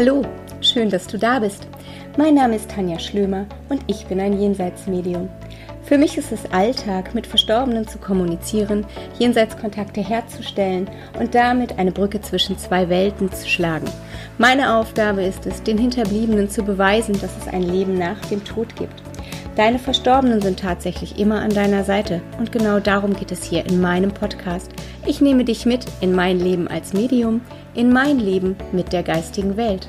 Hallo, schön, dass du da bist. Mein Name ist Tanja Schlömer und ich bin ein Jenseitsmedium. Für mich ist es Alltag, mit Verstorbenen zu kommunizieren, Jenseitskontakte herzustellen und damit eine Brücke zwischen zwei Welten zu schlagen. Meine Aufgabe ist es, den Hinterbliebenen zu beweisen, dass es ein Leben nach dem Tod gibt. Deine Verstorbenen sind tatsächlich immer an deiner Seite und genau darum geht es hier in meinem Podcast. Ich nehme dich mit in mein Leben als Medium, in mein Leben mit der geistigen Welt.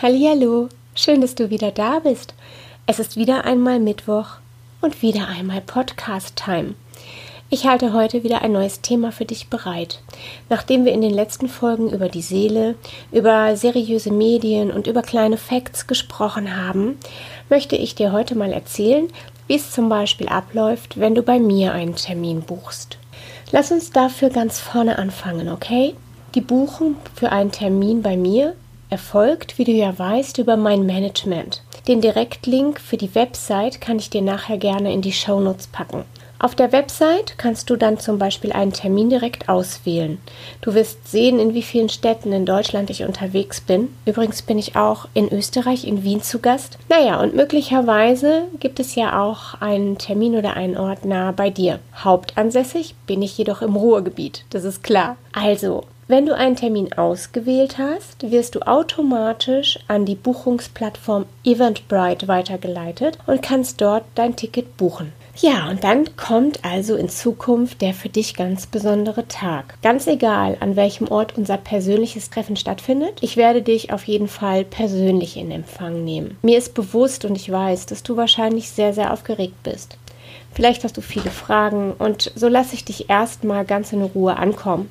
Hallo, schön, dass du wieder da bist. Es ist wieder einmal Mittwoch und wieder einmal Podcast Time. Ich halte heute wieder ein neues Thema für dich bereit. Nachdem wir in den letzten Folgen über die Seele, über seriöse Medien und über kleine Facts gesprochen haben, möchte ich dir heute mal erzählen, wie es zum Beispiel abläuft, wenn du bei mir einen Termin buchst. Lass uns dafür ganz vorne anfangen, okay? Die Buchung für einen Termin bei mir erfolgt, wie du ja weißt, über mein Management. Den Direktlink für die Website kann ich dir nachher gerne in die Shownotes packen. Auf der Website kannst du dann zum Beispiel einen Termin direkt auswählen. Du wirst sehen, in wie vielen Städten in Deutschland ich unterwegs bin. Übrigens bin ich auch in Österreich, in Wien zu Gast. Naja, und möglicherweise gibt es ja auch einen Termin oder einen Ort nah bei dir. Hauptansässig bin ich jedoch im Ruhrgebiet, das ist klar. Also, wenn du einen Termin ausgewählt hast, wirst du automatisch an die Buchungsplattform Eventbrite weitergeleitet und kannst dort dein Ticket buchen. Ja, und dann kommt also in Zukunft der für dich ganz besondere Tag. Ganz egal, an welchem Ort unser persönliches Treffen stattfindet, ich werde dich auf jeden Fall persönlich in Empfang nehmen. Mir ist bewusst und ich weiß, dass du wahrscheinlich sehr, sehr aufgeregt bist. Vielleicht hast du viele Fragen und so lasse ich dich erstmal ganz in Ruhe ankommen.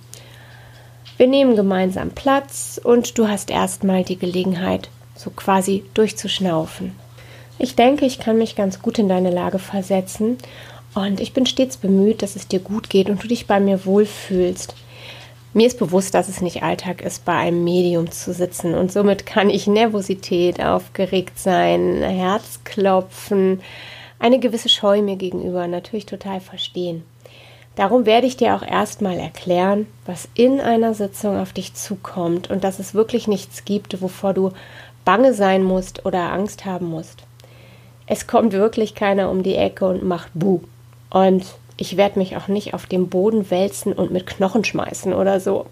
Wir nehmen gemeinsam Platz und du hast erstmal die Gelegenheit, so quasi durchzuschnaufen. Ich denke, ich kann mich ganz gut in deine Lage versetzen und ich bin stets bemüht, dass es dir gut geht und du dich bei mir wohlfühlst. Mir ist bewusst, dass es nicht Alltag ist, bei einem Medium zu sitzen und somit kann ich Nervosität, aufgeregt sein, Herzklopfen, eine gewisse Scheu mir gegenüber natürlich total verstehen. Darum werde ich dir auch erstmal erklären, was in einer Sitzung auf dich zukommt und dass es wirklich nichts gibt, wovor du bange sein musst oder Angst haben musst. Es kommt wirklich keiner um die Ecke und macht Buh. Und ich werde mich auch nicht auf dem Boden wälzen und mit Knochen schmeißen oder so.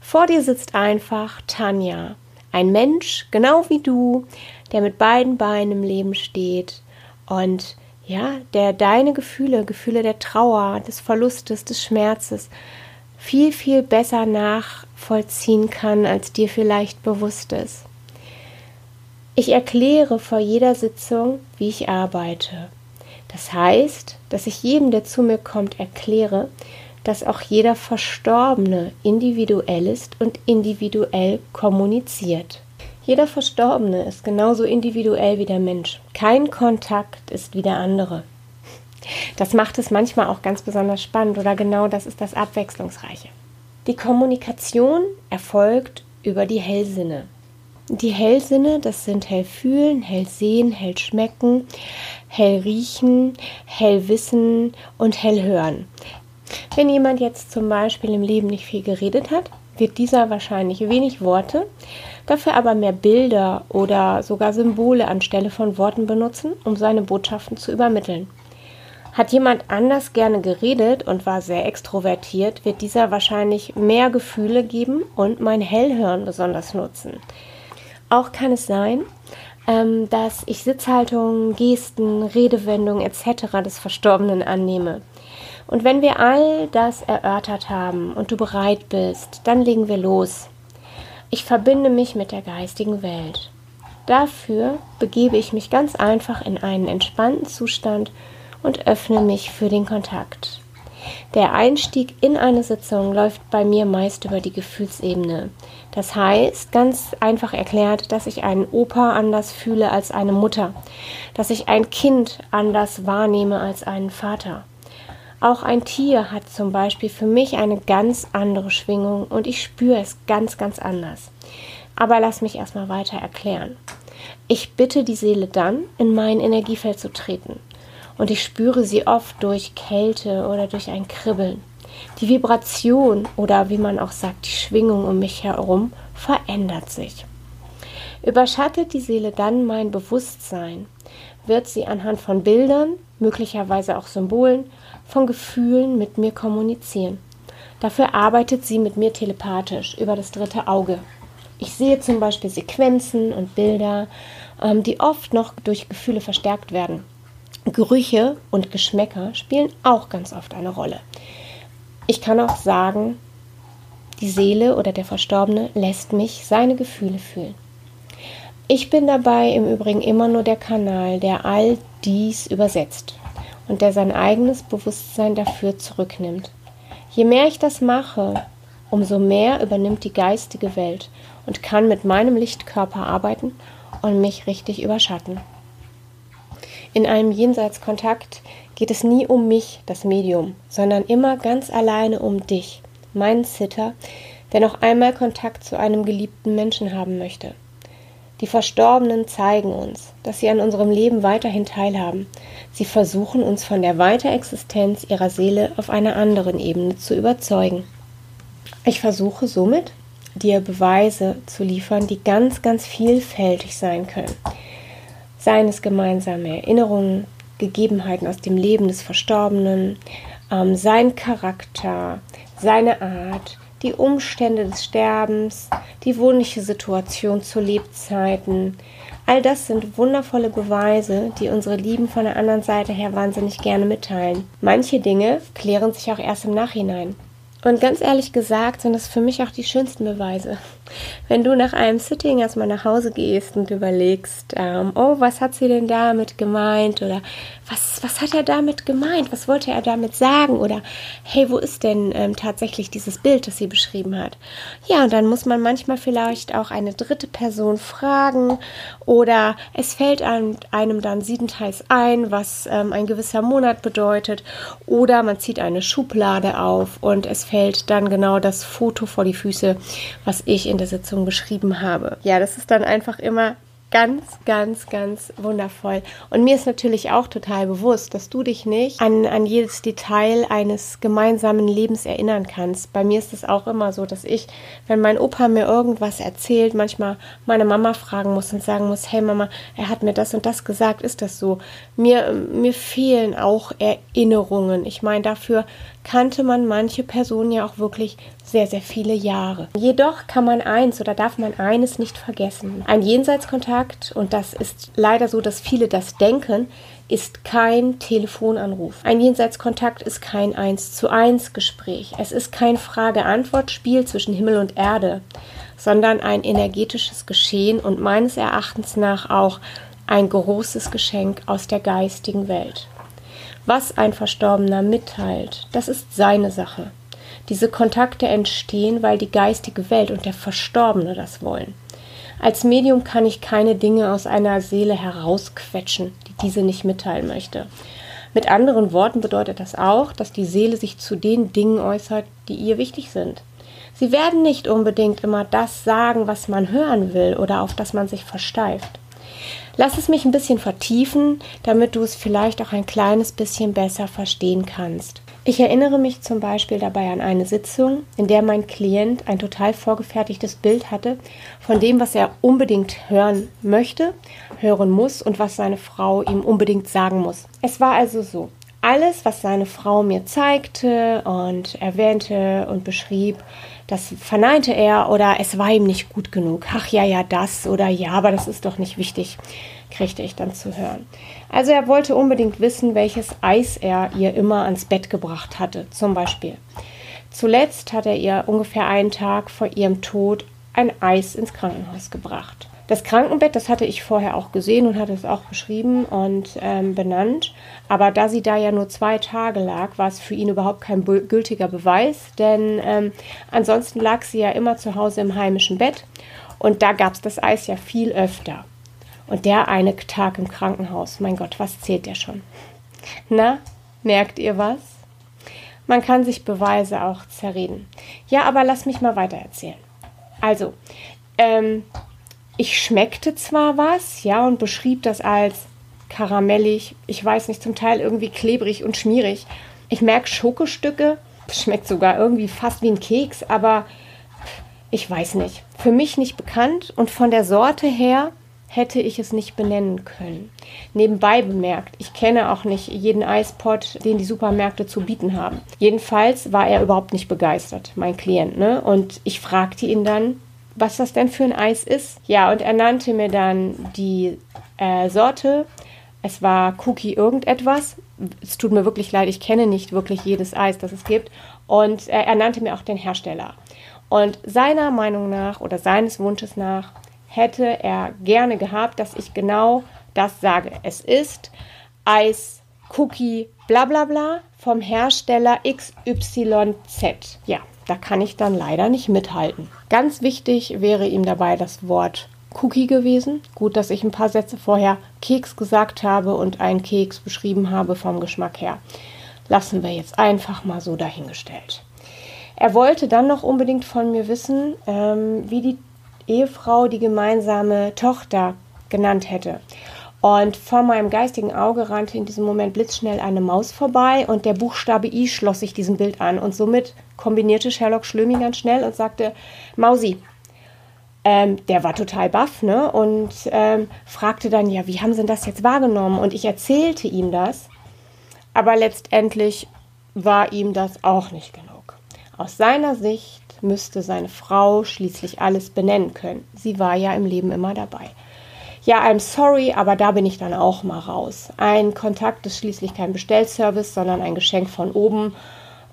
Vor dir sitzt einfach Tanja, ein Mensch, genau wie du, der mit beiden Beinen im Leben steht und ja, der deine Gefühle, Gefühle der Trauer, des Verlustes, des Schmerzes viel, viel besser nachvollziehen kann, als dir vielleicht bewusst ist. Ich erkläre vor jeder Sitzung, wie ich arbeite. Das heißt, dass ich jedem, der zu mir kommt, erkläre, dass auch jeder Verstorbene individuell ist und individuell kommuniziert. Jeder Verstorbene ist genauso individuell wie der Mensch. Kein Kontakt ist wie der andere. Das macht es manchmal auch ganz besonders spannend oder genau das ist das Abwechslungsreiche. Die Kommunikation erfolgt über die Hellsinne. Die Hellsinne, das sind hell fühlen, hell sehen, hell schmecken, hell riechen, hell wissen und hell hören. Wenn jemand jetzt zum Beispiel im Leben nicht viel geredet hat, wird dieser wahrscheinlich wenig Worte, dafür aber mehr Bilder oder sogar Symbole anstelle von Worten benutzen, um seine Botschaften zu übermitteln. Hat jemand anders gerne geredet und war sehr extrovertiert, wird dieser wahrscheinlich mehr Gefühle geben und mein Hellhören besonders nutzen. Auch kann es sein, ähm, dass ich Sitzhaltung, Gesten, Redewendungen etc. des Verstorbenen annehme. Und wenn wir all das erörtert haben und du bereit bist, dann legen wir los. Ich verbinde mich mit der geistigen Welt. Dafür begebe ich mich ganz einfach in einen entspannten Zustand und öffne mich für den Kontakt. Der Einstieg in eine Sitzung läuft bei mir meist über die Gefühlsebene. Das heißt, ganz einfach erklärt, dass ich einen Opa anders fühle als eine Mutter, dass ich ein Kind anders wahrnehme als einen Vater. Auch ein Tier hat zum Beispiel für mich eine ganz andere Schwingung und ich spüre es ganz, ganz anders. Aber lass mich erstmal weiter erklären. Ich bitte die Seele dann, in mein Energiefeld zu treten. Und ich spüre sie oft durch Kälte oder durch ein Kribbeln. Die Vibration oder wie man auch sagt, die Schwingung um mich herum verändert sich. Überschattet die Seele dann mein Bewusstsein, wird sie anhand von Bildern, möglicherweise auch Symbolen, von Gefühlen mit mir kommunizieren. Dafür arbeitet sie mit mir telepathisch über das dritte Auge. Ich sehe zum Beispiel Sequenzen und Bilder, ähm, die oft noch durch Gefühle verstärkt werden. Gerüche und Geschmäcker spielen auch ganz oft eine Rolle. Ich kann auch sagen, die Seele oder der Verstorbene lässt mich seine Gefühle fühlen. Ich bin dabei im Übrigen immer nur der Kanal, der all dies übersetzt und der sein eigenes Bewusstsein dafür zurücknimmt. Je mehr ich das mache, umso mehr übernimmt die geistige Welt und kann mit meinem Lichtkörper arbeiten und mich richtig überschatten. In einem Jenseitskontakt geht es nie um mich, das Medium, sondern immer ganz alleine um dich, meinen Zitter, der noch einmal Kontakt zu einem geliebten Menschen haben möchte. Die Verstorbenen zeigen uns, dass sie an unserem Leben weiterhin teilhaben. Sie versuchen uns von der Weiterexistenz ihrer Seele auf einer anderen Ebene zu überzeugen. Ich versuche somit, dir Beweise zu liefern, die ganz, ganz vielfältig sein können. Seien es gemeinsame Erinnerungen, Gegebenheiten aus dem Leben des Verstorbenen, ähm, sein Charakter, seine Art, die Umstände des Sterbens, die wohnliche Situation zu Lebzeiten. All das sind wundervolle Beweise, die unsere Lieben von der anderen Seite her wahnsinnig gerne mitteilen. Manche Dinge klären sich auch erst im Nachhinein. Und ganz ehrlich gesagt sind das für mich auch die schönsten Beweise. Wenn du nach einem Sitting erstmal nach Hause gehst und überlegst, ähm, oh, was hat sie denn damit gemeint? Oder was, was hat er damit gemeint? Was wollte er damit sagen? Oder hey, wo ist denn ähm, tatsächlich dieses Bild, das sie beschrieben hat? Ja, und dann muss man manchmal vielleicht auch eine dritte Person fragen oder es fällt einem, dann siebenteils ein, was ähm, ein gewisser Monat bedeutet. Oder man zieht eine Schublade auf und es fällt dann genau das Foto vor die Füße, was ich in der Sitzung beschrieben habe. Ja, das ist dann einfach immer ganz, ganz, ganz wundervoll. Und mir ist natürlich auch total bewusst, dass du dich nicht an, an jedes Detail eines gemeinsamen Lebens erinnern kannst. Bei mir ist es auch immer so, dass ich, wenn mein Opa mir irgendwas erzählt, manchmal meine Mama fragen muss und sagen muss, hey Mama, er hat mir das und das gesagt, ist das so? Mir, mir fehlen auch Erinnerungen. Ich meine, dafür kannte man manche Personen ja auch wirklich sehr, sehr viele Jahre. Jedoch kann man eins oder darf man eines nicht vergessen. Ein Jenseitskontakt, und das ist leider so, dass viele das denken, ist kein Telefonanruf. Ein Jenseitskontakt ist kein 1 zu 1 Gespräch. Es ist kein Frage-Antwort-Spiel zwischen Himmel und Erde, sondern ein energetisches Geschehen und meines Erachtens nach auch ein großes Geschenk aus der geistigen Welt. Was ein Verstorbener mitteilt, das ist seine Sache. Diese Kontakte entstehen, weil die geistige Welt und der Verstorbene das wollen. Als Medium kann ich keine Dinge aus einer Seele herausquetschen, die diese nicht mitteilen möchte. Mit anderen Worten bedeutet das auch, dass die Seele sich zu den Dingen äußert, die ihr wichtig sind. Sie werden nicht unbedingt immer das sagen, was man hören will oder auf das man sich versteift. Lass es mich ein bisschen vertiefen, damit du es vielleicht auch ein kleines bisschen besser verstehen kannst. Ich erinnere mich zum Beispiel dabei an eine Sitzung, in der mein Klient ein total vorgefertigtes Bild hatte von dem, was er unbedingt hören möchte, hören muss und was seine Frau ihm unbedingt sagen muss. Es war also so, alles, was seine Frau mir zeigte und erwähnte und beschrieb, das verneinte er oder es war ihm nicht gut genug. Ach ja, ja, das oder ja, aber das ist doch nicht wichtig kriegte ich dann zu hören. Also er wollte unbedingt wissen, welches Eis er ihr immer ans Bett gebracht hatte, zum Beispiel. Zuletzt hat er ihr ungefähr einen Tag vor ihrem Tod ein Eis ins Krankenhaus gebracht. Das Krankenbett, das hatte ich vorher auch gesehen und hatte es auch beschrieben und ähm, benannt. Aber da sie da ja nur zwei Tage lag, war es für ihn überhaupt kein gültiger Beweis, denn ähm, ansonsten lag sie ja immer zu Hause im heimischen Bett und da gab es das Eis ja viel öfter. Und der eine Tag im Krankenhaus, mein Gott, was zählt der schon? Na, merkt ihr was? Man kann sich Beweise auch zerreden. Ja, aber lass mich mal weiter erzählen. Also, ähm, ich schmeckte zwar was, ja, und beschrieb das als karamellig, ich weiß nicht, zum Teil irgendwie klebrig und schmierig. Ich merke Schokostücke, Schmeckt sogar irgendwie fast wie ein Keks, aber ich weiß nicht. Für mich nicht bekannt und von der Sorte her hätte ich es nicht benennen können. Nebenbei bemerkt, ich kenne auch nicht jeden Eispot, den die Supermärkte zu bieten haben. Jedenfalls war er überhaupt nicht begeistert, mein Klient. Ne? Und ich fragte ihn dann, was das denn für ein Eis ist. Ja, und er nannte mir dann die äh, Sorte. Es war Cookie irgendetwas. Es tut mir wirklich leid, ich kenne nicht wirklich jedes Eis, das es gibt. Und äh, er nannte mir auch den Hersteller. Und seiner Meinung nach oder seines Wunsches nach hätte er gerne gehabt, dass ich genau das sage. Es ist Eis, Cookie, bla bla bla vom Hersteller XYZ. Ja, da kann ich dann leider nicht mithalten. Ganz wichtig wäre ihm dabei das Wort Cookie gewesen. Gut, dass ich ein paar Sätze vorher Keks gesagt habe und einen Keks beschrieben habe vom Geschmack her. Lassen wir jetzt einfach mal so dahingestellt. Er wollte dann noch unbedingt von mir wissen, ähm, wie die Ehefrau die gemeinsame Tochter genannt hätte. Und vor meinem geistigen Auge rannte in diesem Moment blitzschnell eine Maus vorbei und der Buchstabe I schloss sich diesem Bild an. Und somit kombinierte Sherlock Schlömi ganz schnell und sagte, Mausi. Ähm, der war total baff, ne? Und ähm, fragte dann, ja, wie haben Sie das jetzt wahrgenommen? Und ich erzählte ihm das. Aber letztendlich war ihm das auch nicht genug. Aus seiner Sicht müsste seine Frau schließlich alles benennen können. Sie war ja im Leben immer dabei. Ja, I'm sorry, aber da bin ich dann auch mal raus. Ein Kontakt ist schließlich kein Bestellservice, sondern ein Geschenk von oben.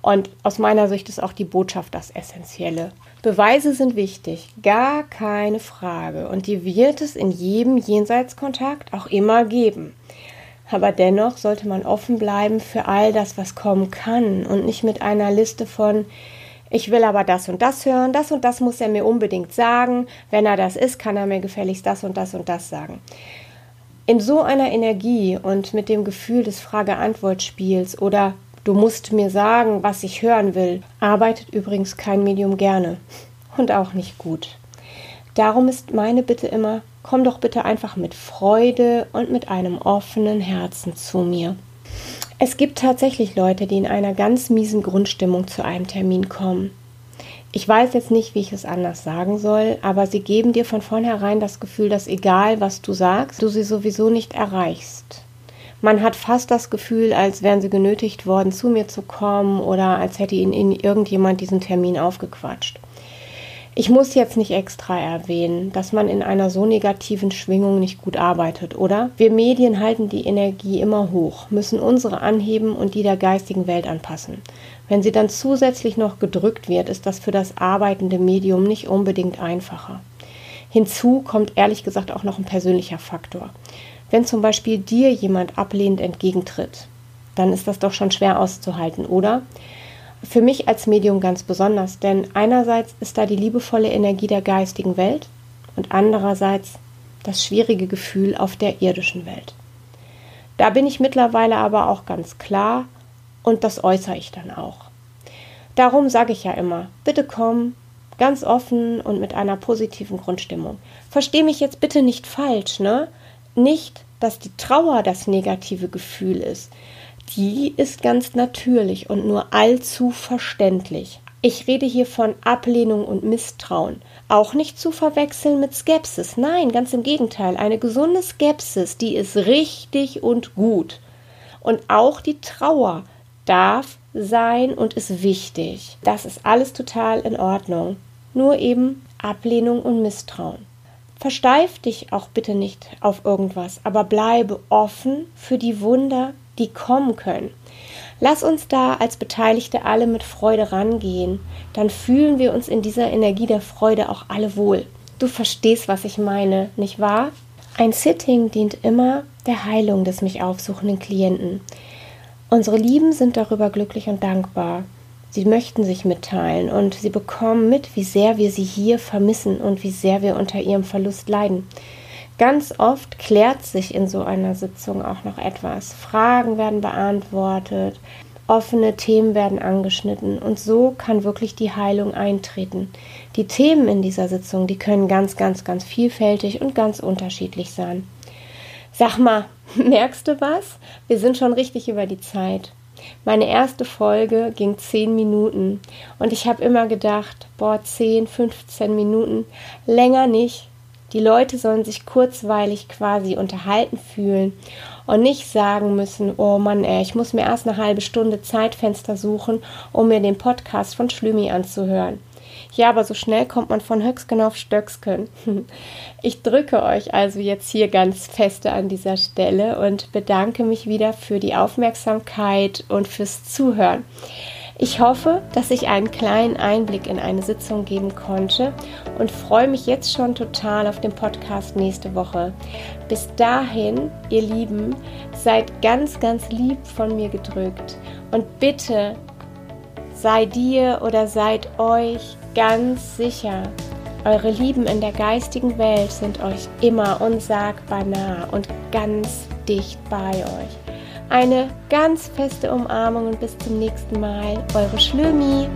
Und aus meiner Sicht ist auch die Botschaft das Essentielle. Beweise sind wichtig, gar keine Frage. Und die wird es in jedem Jenseitskontakt auch immer geben. Aber dennoch sollte man offen bleiben für all das, was kommen kann und nicht mit einer Liste von ich will aber das und das hören, das und das muss er mir unbedingt sagen. Wenn er das ist, kann er mir gefälligst das und das und das sagen. In so einer Energie und mit dem Gefühl des Frage-Antwort-Spiels oder du musst mir sagen, was ich hören will, arbeitet übrigens kein Medium gerne und auch nicht gut. Darum ist meine Bitte immer, komm doch bitte einfach mit Freude und mit einem offenen Herzen zu mir. Es gibt tatsächlich Leute, die in einer ganz miesen Grundstimmung zu einem Termin kommen. Ich weiß jetzt nicht, wie ich es anders sagen soll, aber sie geben dir von vornherein das Gefühl, dass egal was du sagst, du sie sowieso nicht erreichst. Man hat fast das Gefühl, als wären sie genötigt worden, zu mir zu kommen oder als hätte ihnen irgendjemand diesen Termin aufgequatscht. Ich muss jetzt nicht extra erwähnen, dass man in einer so negativen Schwingung nicht gut arbeitet, oder? Wir Medien halten die Energie immer hoch, müssen unsere anheben und die der geistigen Welt anpassen. Wenn sie dann zusätzlich noch gedrückt wird, ist das für das arbeitende Medium nicht unbedingt einfacher. Hinzu kommt ehrlich gesagt auch noch ein persönlicher Faktor. Wenn zum Beispiel dir jemand ablehnend entgegentritt, dann ist das doch schon schwer auszuhalten, oder? Für mich als Medium ganz besonders, denn einerseits ist da die liebevolle Energie der geistigen Welt und andererseits das schwierige Gefühl auf der irdischen Welt. Da bin ich mittlerweile aber auch ganz klar und das äußere ich dann auch. Darum sage ich ja immer, bitte komm, ganz offen und mit einer positiven Grundstimmung. Versteh mich jetzt bitte nicht falsch, ne? Nicht, dass die Trauer das negative Gefühl ist die ist ganz natürlich und nur allzu verständlich. Ich rede hier von Ablehnung und Misstrauen. Auch nicht zu verwechseln mit Skepsis. Nein, ganz im Gegenteil. Eine gesunde Skepsis, die ist richtig und gut. Und auch die Trauer darf sein und ist wichtig. Das ist alles total in Ordnung. Nur eben Ablehnung und Misstrauen. Versteif dich auch bitte nicht auf irgendwas, aber bleibe offen für die Wunder, die kommen können. Lass uns da als Beteiligte alle mit Freude rangehen, dann fühlen wir uns in dieser Energie der Freude auch alle wohl. Du verstehst, was ich meine, nicht wahr? Ein Sitting dient immer der Heilung des mich aufsuchenden Klienten. Unsere Lieben sind darüber glücklich und dankbar. Sie möchten sich mitteilen und sie bekommen mit, wie sehr wir sie hier vermissen und wie sehr wir unter ihrem Verlust leiden. Ganz oft klärt sich in so einer Sitzung auch noch etwas. Fragen werden beantwortet, offene Themen werden angeschnitten und so kann wirklich die Heilung eintreten. Die Themen in dieser Sitzung, die können ganz, ganz, ganz vielfältig und ganz unterschiedlich sein. Sag mal, merkst du was? Wir sind schon richtig über die Zeit. Meine erste Folge ging 10 Minuten und ich habe immer gedacht, boah, 10, 15 Minuten, länger nicht. Die Leute sollen sich kurzweilig quasi unterhalten fühlen und nicht sagen müssen, oh Mann, ey, ich muss mir erst eine halbe Stunde Zeitfenster suchen, um mir den Podcast von Schlümi anzuhören. Ja, aber so schnell kommt man von Höchsken auf Stöcksken. Ich drücke euch also jetzt hier ganz feste an dieser Stelle und bedanke mich wieder für die Aufmerksamkeit und fürs Zuhören. Ich hoffe, dass ich einen kleinen Einblick in eine Sitzung geben konnte und freue mich jetzt schon total auf den Podcast nächste Woche. Bis dahin, ihr Lieben, seid ganz, ganz lieb von mir gedrückt und bitte sei dir oder seid euch ganz sicher, eure Lieben in der geistigen Welt sind euch immer unsagbar nah und ganz dicht bei euch. Eine ganz feste Umarmung und bis zum nächsten Mal. Eure Schlömi.